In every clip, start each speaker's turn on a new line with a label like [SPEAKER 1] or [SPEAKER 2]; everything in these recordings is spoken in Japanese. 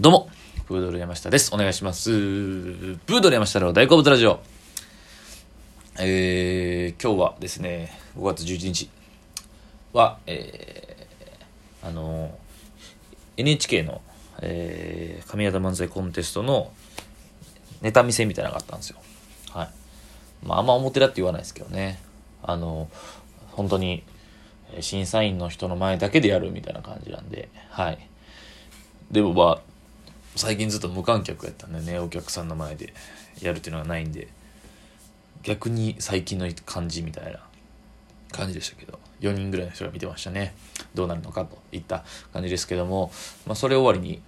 [SPEAKER 1] どうも、プードル山下です。お願いします。プードル山下の大好物ラジオ。えー、今日はですね、5月11日は、えー、あの、NHK の、えー、神谷漫才コンテストのネタ見せみたいなのがあったんですよ。はい。まあ、あんま表だって言わないですけどね。あの、本当に、審査員の人の前だけでやるみたいな感じなんで、はい。でもまあ、最近ずっと無観客やったんでね、お客さんの前でやるっていうのがないんで、逆に最近の感じみたいな感じでしたけど、4人ぐらいの人が見てましたね。どうなるのかといった感じですけども、まあ、それ終わりに、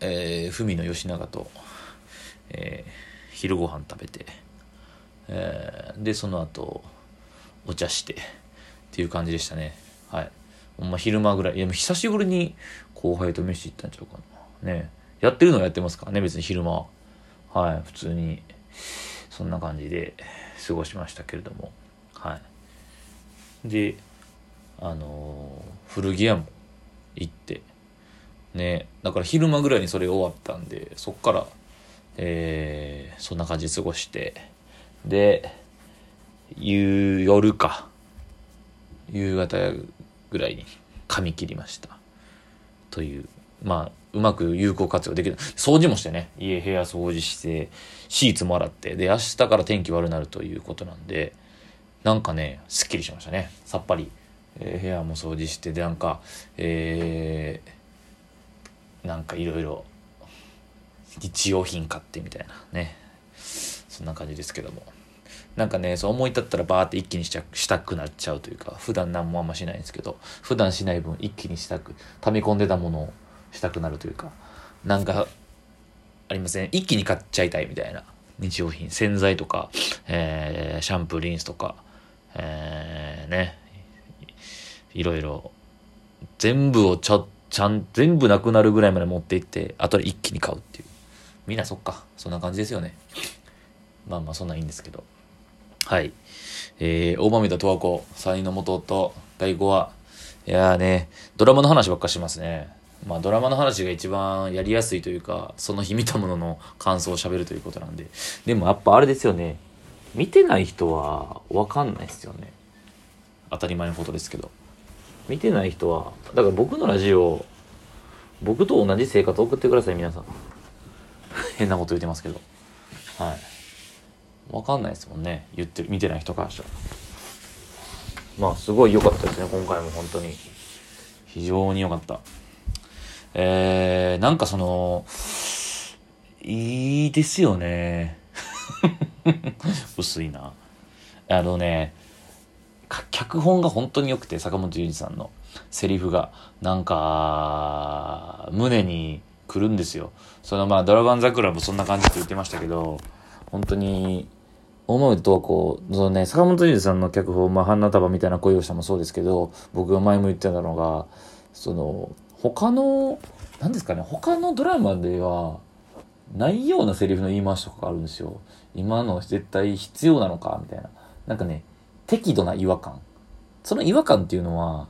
[SPEAKER 1] えー、文野義永と、えー、昼ご飯食べて、えー、で、その後、お茶して、っていう感じでしたね。はい。ほんま昼間ぐらい。いや、久しぶりに後輩と飯行ったんちゃうかな。ねやってるのはやってますからね、別に昼間は。い。普通に、そんな感じで過ごしましたけれども。はい。で、あのー、古着屋も行って、ねだから昼間ぐらいにそれ終わったんで、そっから、えー、そんな感じで過ごして、で、夕夜か。夕方ぐらいに髪切りました。という、まあ、うまく有効活用できる。掃除もしてね、家、部屋掃除して、シーツも洗って、で、明日から天気悪くなるということなんで、なんかね、すっきりしましたね。さっぱり。えー、部屋も掃除して、で、なんか、えー、なんかいろいろ、日用品買ってみたいなね。そんな感じですけども。なんかね、そう思い立ったらバーって一気にしちゃしたくなっちゃうというか、普段何もあんましないんですけど、普段しない分一気にしたく、溜め込んでたものをしたくなるというか、なんか、ありません、一気に買っちゃいたいみたいな日用品、洗剤とか、えー、シャンプー、リンスとか、えー、ね、いろいろ、全部をちょ、ちゃん、全部なくなるぐらいまで持っていって、あとで一気に買うっていう。みんなそっか、そんな感じですよね。まあまあそんなんいいんですけど。はい。えー、大豆田十和子、3人の元と第5話。いやーね、ドラマの話ばっかしますね。まあドラマの話が一番やりやすいというか、その日見たものの感想を喋るということなんで。でもやっぱあれですよね。見てない人はわかんないですよね。当たり前のことですけど。見てない人は、だから僕のラジオ、僕と同じ生活を送ってください、皆さん。変なこと言ってますけど。はい。わかんないですもんね言ってる見てない人からしたらまあすごい良かったですね今回も本当に非常に良かったえー、なんかそのいいですよね。薄いな。あのね脚本が本当に良くて坂本龍二さんのセリフが。なんか胸にくるんですよ。そのまあドラゴン桜もそんな感じって言ってましたけど本当に思うとこう、そのね、坂本龍二さんの脚本、まあ、花束みたいな恋をしたもそうですけど、僕が前も言ってたのが、その、他の、何ですかね、他のドラマでは、ないようなセリフの言い回しとかがあるんですよ。今の絶対必要なのかみたいな。なんかね、適度な違和感。その違和感っていうのは、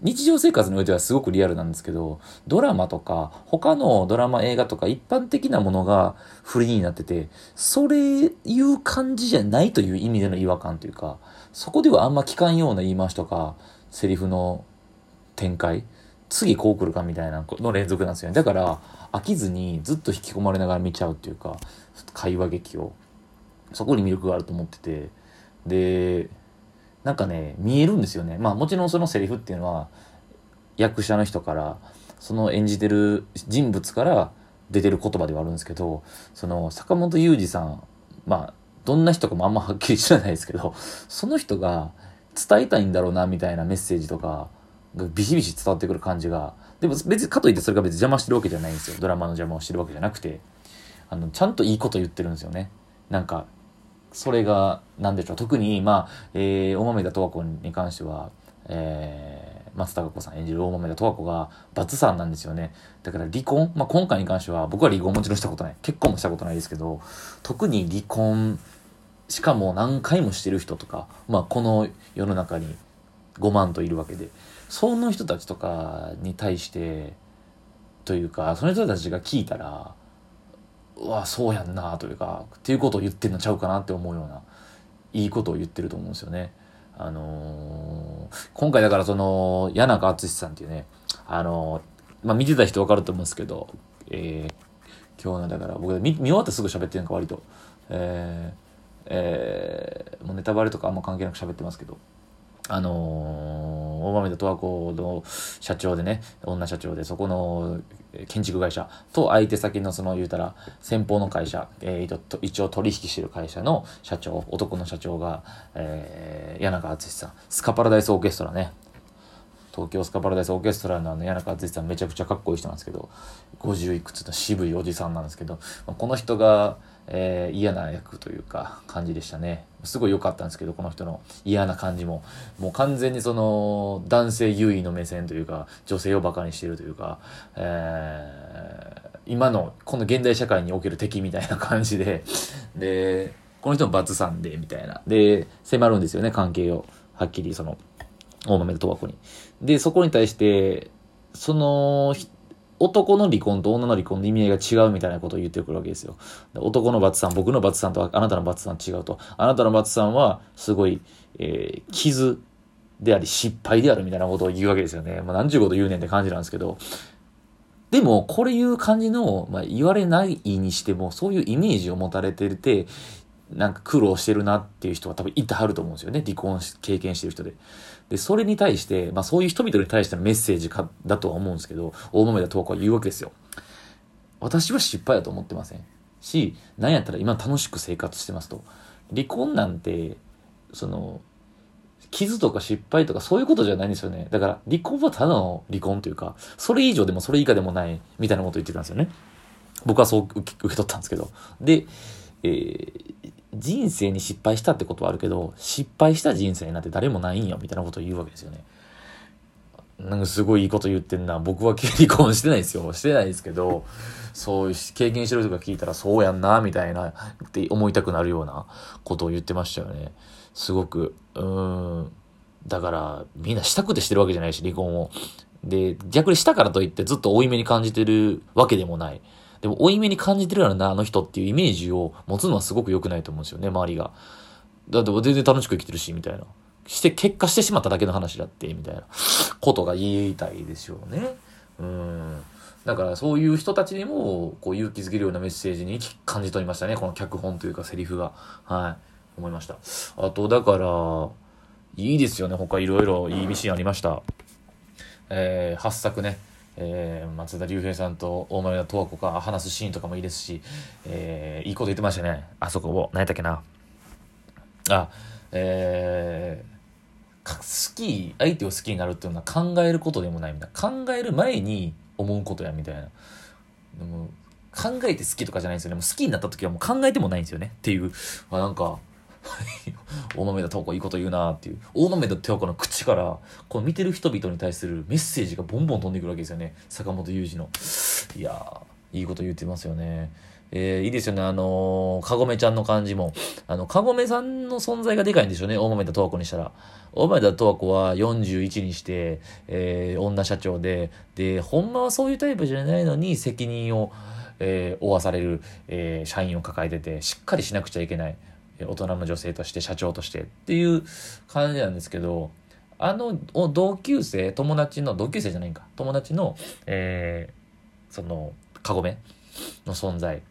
[SPEAKER 1] 日常生活においてはすごくリアルなんですけど、ドラマとか、他のドラマ、映画とか一般的なものがフリーになってて、それいう感じじゃないという意味での違和感というか、そこではあんま聞かんような言い回しとか、セリフの展開、次こう来るかみたいなの連続なんですよね。だから、飽きずにずっと引き込まれながら見ちゃうっていうか、会話劇を。そこに魅力があると思ってて、で、なんかね、見えるんですよね。まあもちろんそのセリフっていうのは、役者の人から、その演じてる人物から出てる言葉ではあるんですけど、その坂本雄二さん、まあ、どんな人かもあんまはっきり知らないですけど、その人が伝えたいんだろうな、みたいなメッセージとか、ビシビシ伝わってくる感じが、でも別にかといってそれが別に邪魔してるわけじゃないんですよ。ドラマの邪魔をしてるわけじゃなくて、あの、ちゃんといいこと言ってるんですよね。なんか、それが、なんでしょう。特に、まあ、えー、大豆田十和子に関しては、えー、松たか子さん演じる大豆田十和子が、バツさんなんですよね。だから離婚、まあ、今回に関しては、僕は離婚もちろんしたことない。結婚もしたことないですけど、特に離婚、しかも何回もしてる人とか、まあ、この世の中に5万といるわけで、その人たちとかに対して、というか、その人たちが聞いたら、うわ、そうやんなというか、っていうことを言ってんのちゃうかなって思うような、いいことを言ってると思うんですよね。あのー、今回だからその、谷中敦さんっていうね、あのー、まあ、見てた人わかると思うんですけど、えー、今日のだから僕見見終わってすぐ喋ってるんか割と。えーえー、もうネタバレとかあんま関係なく喋ってますけど、あのー、大豆田十和子の社長でね、女社長で、そこの建築会社と相手先のその言うたら、先方の会社、えー、一応取引してる会社の社長、男の社長が、えー、谷中敦さん、スカパラダイスオーケストラね、東京スカパラダイスオーケストラのあの谷中敦さんめちゃくちゃかっこいい人なんですけど、50いくつの渋いおじさんなんですけど、この人が、えー、嫌な役というか感じでしたね。すごい良かったんですけど、この人の嫌な感じも。もう完全にその男性優位の目線というか、女性をバカにしてるというか、えー、今のこの現代社会における敵みたいな感じで、で、この人も罰さんで、みたいな。で、迫るんですよね、関係を。はっきりその、大豆と十和子に。で、そこに対して、その、男の離婚と女の離婚の意味合いが違うみたいなことを言ってくるわけですよ。男のバツさん、僕のバツさんとあなたのバツさん違うと。あなたのバツさんは、すごい、えー、傷であり失敗であるみたいなことを言うわけですよね。まあ、何十こと言うねんって感じなんですけど。でも、これいう感じの、まあ、言われないにしても、そういうイメージを持たれてて、なんか苦労してるなっていう人は多分いてはると思うんですよね。離婚経験してる人で。で、それに対して、まあそういう人々に対してのメッセージか、だとは思うんですけど、大豆田十和子は言うわけですよ。私は失敗だと思ってません。し、なんやったら今楽しく生活してますと。離婚なんて、その、傷とか失敗とかそういうことじゃないんですよね。だから離婚はただの離婚というか、それ以上でもそれ以下でもないみたいなことを言ってたんですよね。僕はそう受け取ったんですけど。で、えー、人生に失敗したってことはあるけど、失敗した人生なんて誰もないんよ、みたいなことを言うわけですよね。なんかすごいいいこと言ってんな。僕は離婚してないですよ。してないですけど、そういう経験してる人が聞いたらそうやんな、みたいな、って思いたくなるようなことを言ってましたよね。すごく、うん。だから、みんなしたくてしてるわけじゃないし、離婚を。で、逆にしたからといってずっと負い目に感じてるわけでもない。でも、負い目に感じてるような、あの人っていうイメージを持つのはすごく良くないと思うんですよね、周りが。だって全然楽しく生きてるし、みたいな。して、結果してしまっただけの話だって、みたいなことが言いたいですよね。うん。だからそういう人たちにも、こう勇気づけるようなメッセージに感じ取りましたね。この脚本というかセリフが。はい。思いました。あと、だから、いいですよね。他いろいろいいシンありました。えー、8作ね。えー、松田龍平さんと大前田十和子が話すシーンとかもいいですし、えー、いいこと言ってましたね。あそこを、何やったっけな。あ、えー、好き、相手を好きになるっていうのは考えることでもないみたいな。考える前に思うことやみたいな。でも考えて好きとかじゃないんですよね。もう好きになった時はもう考えてもないんですよね。っていう、あなんか、大豆田十和子いいこと言うなっていう。大豆田十和子の口から、この見てる人々に対するメッセージがボンボン飛んでくるわけですよね。坂本雄二の。いや、いいこと言ってますよね。えー、いいですよね。あのー、かごめちゃんの感じも。あの、かごめさんの存在がでかいんでしょうね。大豆田十和子にしたら。大豆田十和子は41にして、えー、女社長で、で、ほんまはそういうタイプじゃないのに責任を、えー、負わされる、えー、社員を抱えてて、しっかりしなくちゃいけない。大人の女性として社長としてっていう感じなんですけどあの同級生友達の同級生じゃないんか。友達の、えー、そのカゴメの存在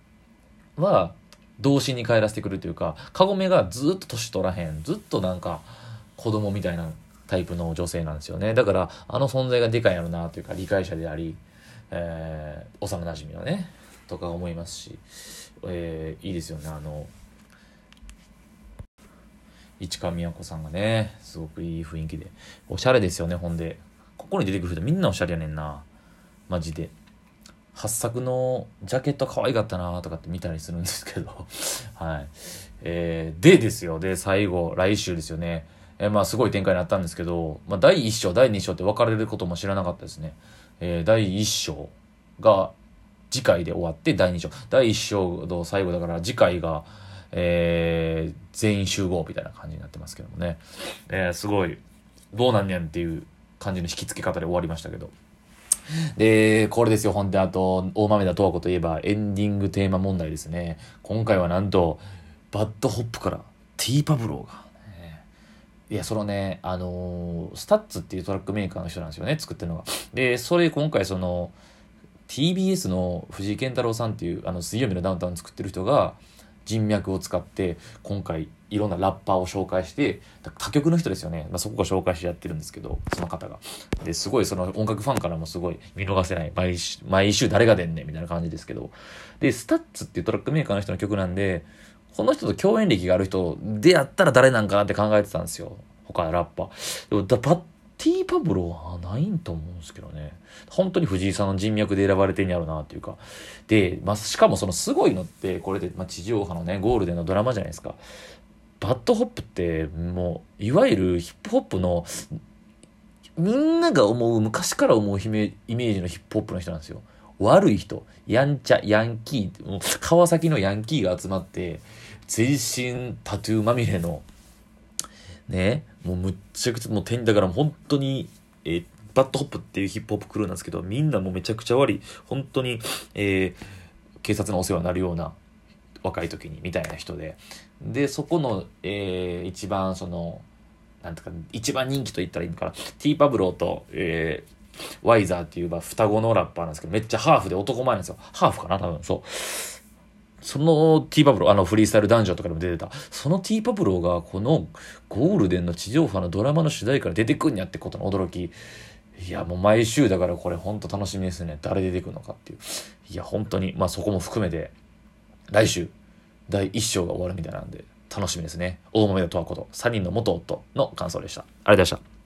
[SPEAKER 1] は童心に帰らせてくるというかカゴメがずっと年取らへんずっとなんか子供みたいなタイプの女性なんですよね。だからあの存在がでかいやろなというか理解者であり、えー、幼なじみのねとか思いますし、えー、いいですよね。あの市川美和子さんがね、すごくいい雰囲気で。おしゃれですよね、ほんで。ここに出てくる人みんなおしゃれやねんな。マジで。八作のジャケット可愛かったなとかって見たりするんですけど。はい。えー、でですよ。で、最後、来週ですよね。えー、まあ、すごい展開になったんですけど、まあ、第1章、第2章って分かれることも知らなかったですね。えー、第1章が次回で終わって第2章。第1章の最後だから次回が、えー、全員集合みたいな感じになってますけどもね。えー、すごい、どうなんねんっていう感じの引き付け方で終わりましたけど。で、これですよ、本当にあと、大豆田とわ子といえば、エンディングテーマ問題ですね。今回はなんと、 BAD HOP から、 T-Pablow が、ね。いや、そのね、あのー STUTS っていうトラックメーカーの人なんですよね、作ってるのが。で、それ今回その、TBS の藤井健太郎さんっていう、あの、水曜日のダウンタウン作ってる人が、人脈を使って今回いろんなラッパーを紹介して他局の人ですよね、まあ、そこが紹介してやってるんですけどその方が。ですごいその音楽ファンからもすごい見逃せない。毎週毎週誰が出んねんみたいな感じですけど。で STUTS っていうトラックメーカーの人の曲なんでこの人と共演歴がある人でやったら誰なんかなって考えてたんですよ。他ラッパー。でもだ T-Pablow はないんと思うんですけどね。本当に藤井さんの人脈で選ばれてんやろうなっていうか。で、まあ、しかもそのすごいのって、これで、まあ、地上波のね、ゴールデンのドラマじゃないですか。 BAD HOP って、もう、いわゆるヒップホップの、みんなが思う、昔から思うイメージのヒップホップの人なんですよ。悪い人、やんちゃ、ヤンキー、川崎のヤンキーが集まって、全身タトゥーまみれの、ね、もうむっちゃくちゃ、もう天だから本当に、えー、 BAD HOP っていうヒップホップクルーなんですけど、みんなもうめちゃくちゃ悪い、本当に、えー、警察のお世話になるような、若い時に、みたいな人で。で、そこの、えー、一番その、なんとか、一番人気と言ったらいいのかな。ティーパブローと、えー、ワイザーっていう、ま、双子のラッパーなんですけど、めっちゃハーフで男前なんですよ。ハーフかな多分、そう。そのティーパブロー、あのフリースタイルダンジョンとかでも出てた、そのティーパブローがこのゴールデンの地上波のドラマの主題から出てくんやってことの驚き。いや、もう毎週だからこれほんと楽しみですね。誰出てくるのかっていう。いや、本当に、まあそこも含めて、来週、第1章が終わるみたいなんで、楽しみですね。大豆田十和子と3人の元夫の感想でした。ありがとうございました。